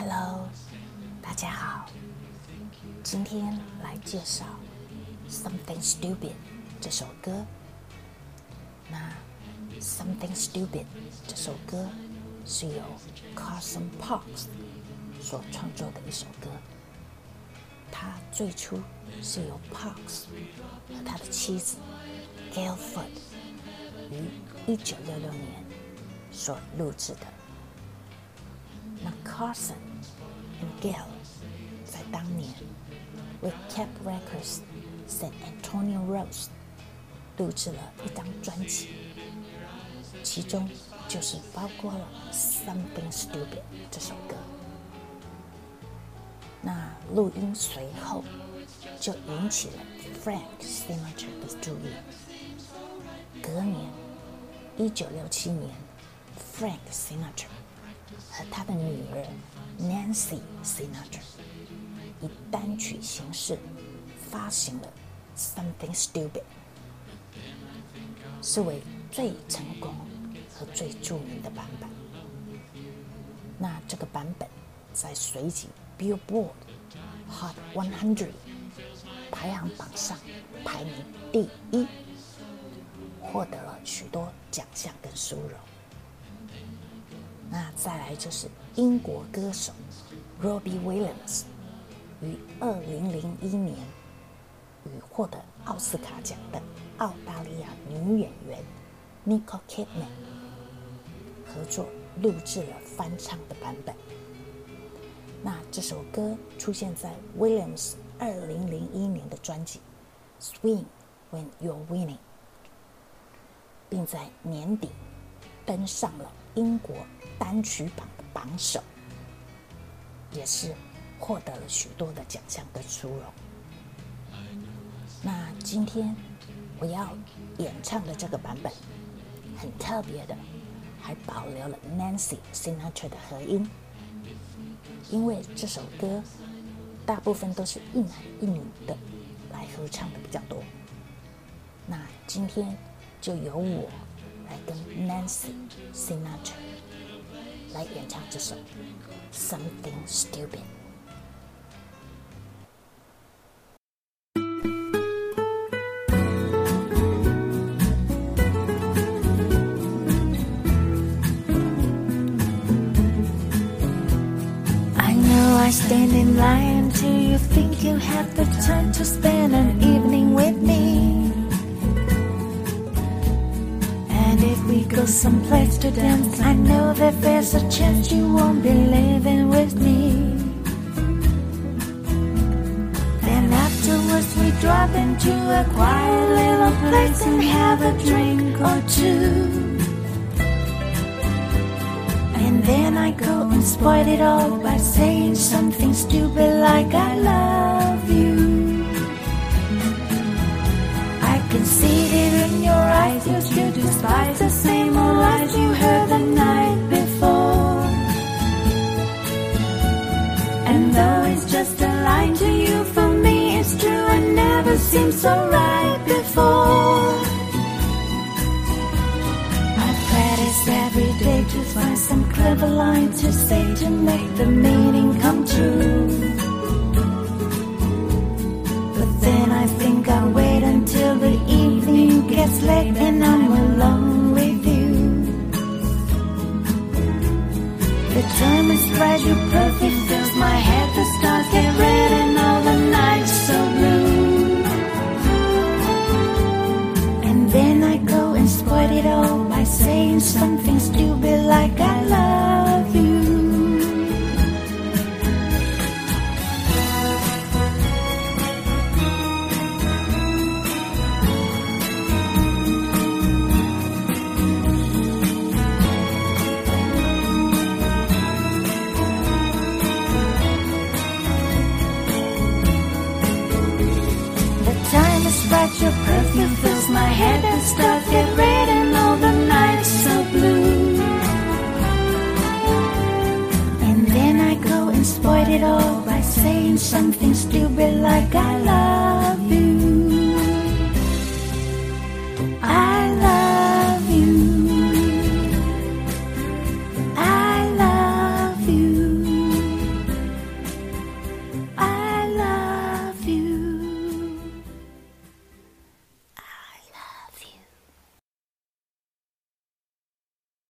Hello，大家好，今天来介绍《Something Stupid》这首歌。那《Something Stupid》这首歌是由 Carson Parks 所创作的一首歌。他最初是由 Parks 和他的妻子 Gail Ford 于1966年所录制的。那 Carson 和 Gail 在当年为 Cap Records San Antonio Rose 录制了一张专辑，其中就是包括了《Something Stupid》这首歌。那录音随后就引起了 Frank Sinatra 的注意。隔年，一九六七年，Frank Sinatra C CINER 以单曲形式发行了《Something Stupid》，是为最成功和最著名的版本。那这个版本在随即 Billboard Hot 100排行榜上排名第一，获得了许多奖项跟殊荣。那再来就是英国歌手 Robbie Williams 于二零零一年与获得奥斯卡奖的澳大利亚女演员 Nicole Kidman 合作录制了翻唱的版本。那这首歌出现在 Williams 二零零一年的专辑《Swing When You're Winning》，并在年底登上了英国单曲榜的榜首，也是获得了许多的奖项跟殊荣。那今天我要演唱的这个版本很特别的，还保留了 Nancy Sinatra 的和音。因为这首歌大部分都是一男一女的来合唱的比较多，那今天就由我 来跟 Nancy Sinatra 来演唱这首《Something Stupid》。I stand in line till you think you have the time to spend someplace to dance, I know that there's a chance you won't be living with me. Then afterwards we drop into a quiet little place and have a drink or two. And then I go and spoil it all by saying something stupid like I love you. I can see it in your despise the same old lies you heard the night before. And though it's just a lie to you, for me it's true, it never seemed so right before. I practice every day to find some clever line to say to make the meaning come true. But then I think I'll something stupid like I love you. The time is right, your perfume fills my head and stars Spoil it all by saying something stupid like I love